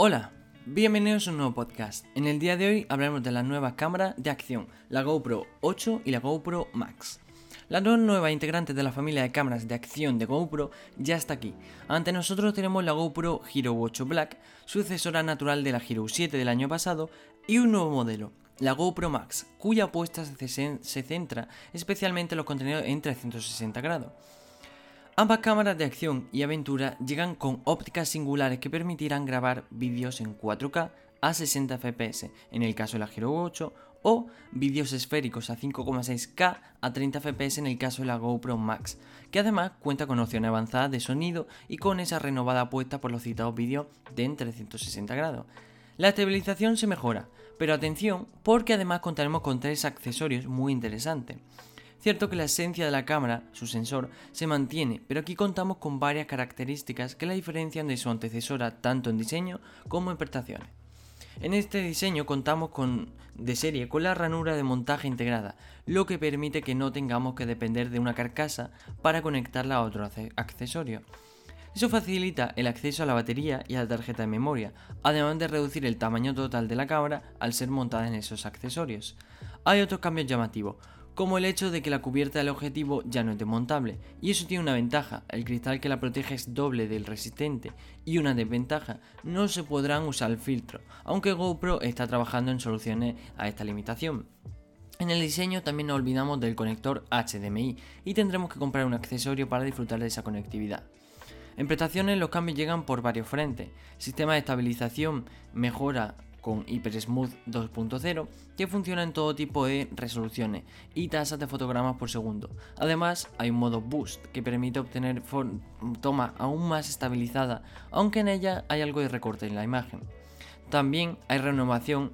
Hola, bienvenidos a un nuevo podcast. En el día de hoy hablaremos de la nueva cámara de acción, la GoPro 8 y la GoPro Max. La nueva integrante de la familia de cámaras de acción de GoPro ya está aquí. Ante nosotros tenemos la GoPro Hero 8 Black, sucesora natural de la Hero 7 del año pasado, y un nuevo modelo, la GoPro Max, cuya apuesta se centra especialmente en los contenidos en 360 grados. Ambas cámaras de acción y aventura llegan con ópticas singulares que permitirán grabar vídeos en 4K a 60 fps en el caso de la Hero 8 o vídeos esféricos a 5,6K a 30 fps en el caso de la GoPro Max, que además cuenta con opciones avanzadas de sonido y con esa renovada apuesta por los citados vídeos de en 360 grados. La estabilización se mejora, pero atención porque además contaremos con tres accesorios muy interesantes. Cierto que la esencia de la cámara, su sensor, se mantiene, pero aquí contamos con varias características que la diferencian de su antecesora tanto en diseño como en prestaciones. En este diseño contamos con de serie con la ranura de montaje integrada, lo que permite que no tengamos que depender de una carcasa para conectarla a otro accesorio. Eso facilita el acceso a la batería y a la tarjeta de memoria, además de reducir el tamaño total de la cámara al ser montada en esos accesorios. Hay otros cambios llamativos, como el hecho de que la cubierta del objetivo ya no es desmontable, y eso tiene una ventaja, el cristal que la protege es doble del resistente, y una desventaja, no se podrán usar el filtro, aunque GoPro está trabajando en soluciones a esta limitación. En el diseño también nos olvidamos del conector HDMI y tendremos que comprar un accesorio para disfrutar de esa conectividad. En prestaciones los cambios llegan por varios frentes. sistema de estabilización mejora con Hyper Smooth 2.0 que funciona en todo tipo de resoluciones y tasas de fotogramas por segundo. Además, hay un modo Boost que permite obtener toma aún más estabilizada, aunque en ella hay algo de recorte en la imagen. También hay renovación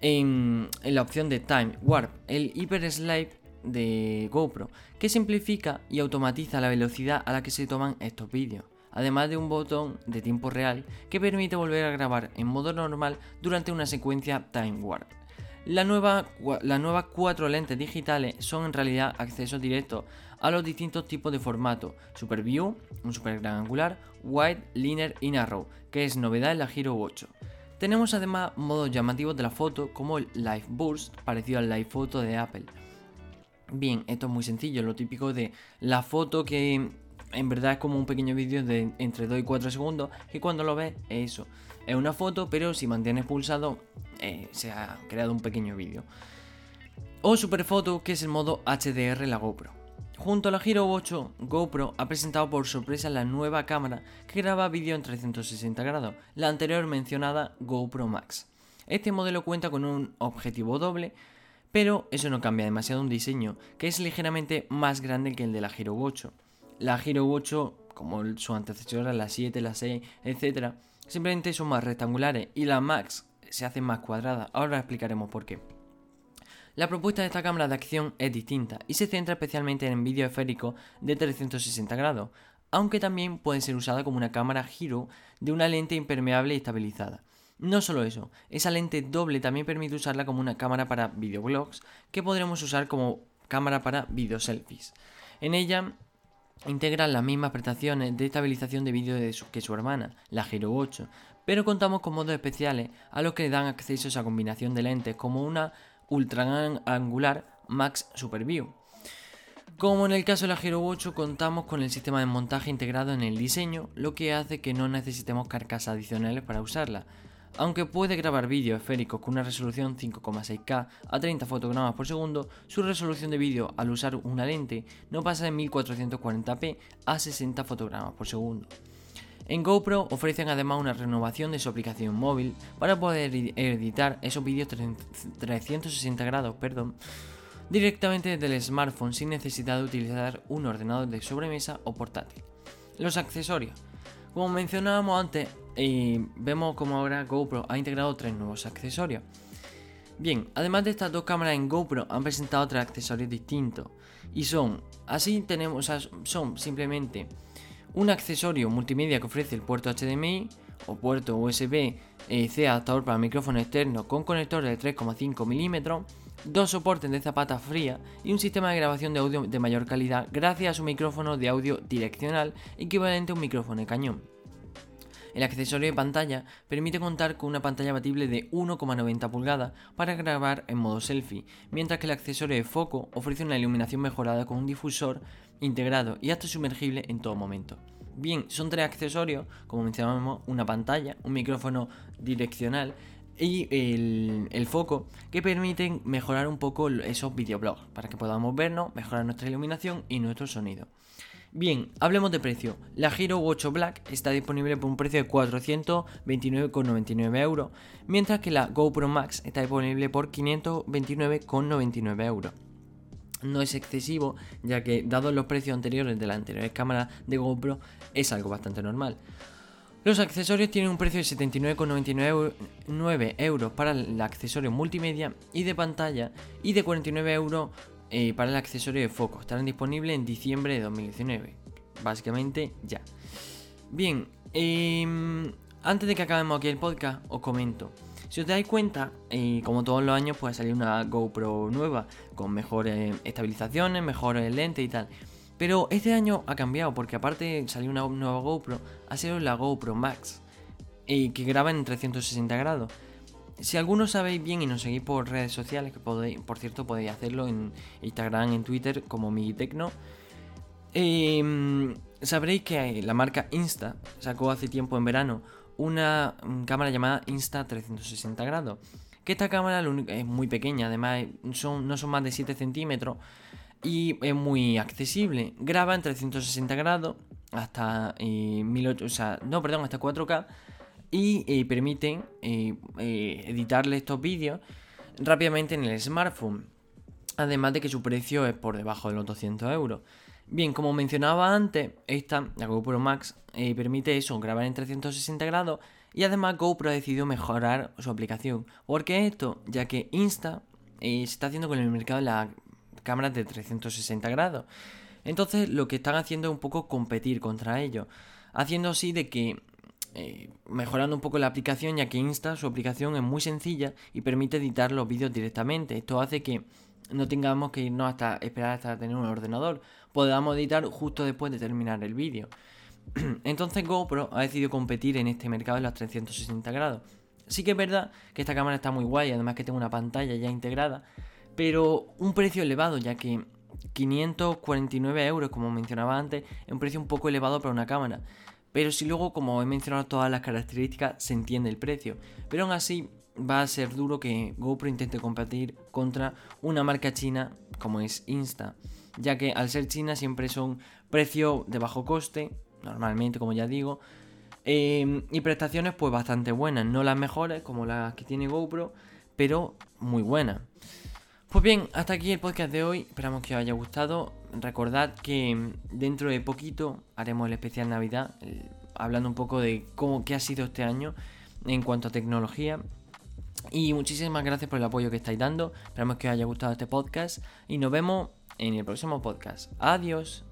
en, en la opción de Time Warp, el Hyper Slide de GoPro, que simplifica y automatiza la velocidad a la que se toman estos vídeos además de un botón de tiempo real que permite volver a grabar en modo normal durante una secuencia Time Warp. La nueva, las nuevas cuatro lentes digitales son en realidad accesos directos a los distintos tipos de formato, Super View, un super gran angular, Wide, Linear y Narrow, que es novedad en la Hero 8. Tenemos además modos llamativos de la foto como el Live Burst, parecido al Live Photo de Apple. Bien, esto es muy sencillo, lo típico de la foto que en verdad es como un pequeño vídeo de entre 2 y 4 segundos que cuando lo ves es eso. Es una foto, pero si mantienes pulsado eh, se ha creado un pequeño vídeo. O Superfoto, que es el modo HDR la GoPro. Junto a la Hero 8, GoPro ha presentado por sorpresa la nueva cámara que graba vídeo en 360 grados, la anterior mencionada GoPro Max. Este modelo cuenta con un objetivo doble, pero eso no cambia demasiado un diseño que es ligeramente más grande que el de la Hero 8. La Hero 8, como su antecesora, la 7, la 6, etc., simplemente son más rectangulares y la Max se hace más cuadrada. Ahora explicaremos por qué. La propuesta de esta cámara de acción es distinta y se centra especialmente en vídeo esférico de 360 grados, aunque también puede ser usada como una cámara giro de una lente impermeable y estabilizada. No solo eso, esa lente doble también permite usarla como una cámara para videoblogs que podremos usar como cámara para videoselfies. En ella integra las mismas prestaciones de estabilización de vídeo que su hermana, la Hero 8, pero contamos con modos especiales a los que dan acceso a esa combinación de lentes como una ultra angular Max Super View. Como en el caso de la Hero 8 contamos con el sistema de montaje integrado en el diseño, lo que hace que no necesitemos carcasas adicionales para usarla, aunque puede grabar vídeo esférico con una resolución 5,6K a 30 fotogramas por segundo, su resolución de vídeo al usar una lente no pasa de 1440p a 60 fotogramas por segundo. En GoPro ofrecen además una renovación de su aplicación móvil para poder editar esos vídeos 360 grados perdón, directamente desde el smartphone sin necesidad de utilizar un ordenador de sobremesa o portátil. Los accesorios. Como mencionábamos antes, vemos como ahora GoPro ha integrado tres nuevos accesorios. Bien, además de estas dos cámaras en GoPro han presentado tres accesorios distintos y son, así tenemos, son simplemente un accesorio multimedia que ofrece el puerto HDMI o puerto USB eh, adaptador para micrófono externo con conector de 3,5 mm, dos soportes de zapata fría y un sistema de grabación de audio de mayor calidad gracias a su micrófono de audio direccional equivalente a un micrófono de cañón. El accesorio de pantalla permite contar con una pantalla abatible de 1,90 pulgadas para grabar en modo selfie, mientras que el accesorio de foco ofrece una iluminación mejorada con un difusor integrado y hasta sumergible en todo momento. Bien, son tres accesorios, como mencionábamos, una pantalla, un micrófono direccional y el, foco que permiten mejorar un poco esos videoblogs para que podamos vernos, mejorar nuestra iluminación y nuestro sonido. Bien, hablemos de precio. La Hero 8 Black está disponible por un precio de 429,99 euros, mientras que la GoPro Max está disponible por 529,99 euros. No es excesivo, ya que dados los precios anteriores de las anteriores cámaras de GoPro, es algo bastante normal. Los accesorios tienen un precio de 79,99 euros para el accesorio multimedia y de pantalla y de 49 euros eh, para el accesorio de foco. Estarán disponibles en diciembre de 2019. Básicamente ya. Bien, em, antes de que acabemos aquí el podcast, os comento. Si os dais cuenta, eh, como todos los años, puede salir una GoPro nueva con mejores estabilizaciones, mejores lentes y tal. Pero este año ha cambiado porque aparte salió una nueva GoPro, ha sido la GoPro Max, eh, que graba en 360 grados. Si algunos sabéis bien y nos seguís por redes sociales, que podéis, por cierto podéis hacerlo en Instagram, en Twitter, como Migitecno, eh, sabréis que la marca Insta sacó hace tiempo en verano una cámara llamada Insta 360 grados. Que esta cámara es muy pequeña, además son, no son más de 7 centímetros y es muy accesible. Graba en 360 grados hasta eh, o sea, no, perdón, hasta 4K y eh, permiten eh, eh, editarle estos vídeos rápidamente en el smartphone. Además de que su precio es por debajo de los 200 euros. Bien, como mencionaba antes, esta, la GoPro Max, permite eso, grabar en 360 grados y además GoPro ha decidido mejorar su aplicación. ¿Por qué esto? Ya que Insta se está haciendo con el mercado de las cámaras de 360 grados. Entonces lo que están haciendo es un poco competir contra ellos. Haciendo así de que eh, mejorando un poco la aplicación ya que Insta, su aplicación es muy sencilla y permite editar los vídeos directamente. Esto hace que no tengamos que irnos hasta esperar hasta tener un ordenador. Podamos editar justo después de terminar el vídeo. Entonces GoPro ha decidido competir en este mercado de los 360 grados. Sí que es verdad que esta cámara está muy guay, además que tengo una pantalla ya integrada, pero un precio elevado ya que 549 euros, como mencionaba antes, es un precio un poco elevado para una cámara. Pero si luego, como he mencionado todas las características, se entiende el precio. Pero aún así va a ser duro que GoPro intente competir contra una marca china como es Insta. Ya que al ser china siempre son precios de bajo coste, normalmente como ya digo. Em, y prestaciones pues bastante buenas. No las mejores como las que tiene GoPro, pero muy buenas. Pues bien, hasta aquí el podcast de hoy. Esperamos que os haya gustado. Recordad que dentro de poquito haremos el especial Navidad, hablando un poco de cómo qué ha sido este año en cuanto a tecnología. Y muchísimas gracias por el apoyo que estáis dando. Esperamos que os haya gustado este podcast y nos vemos en el próximo podcast. Adiós.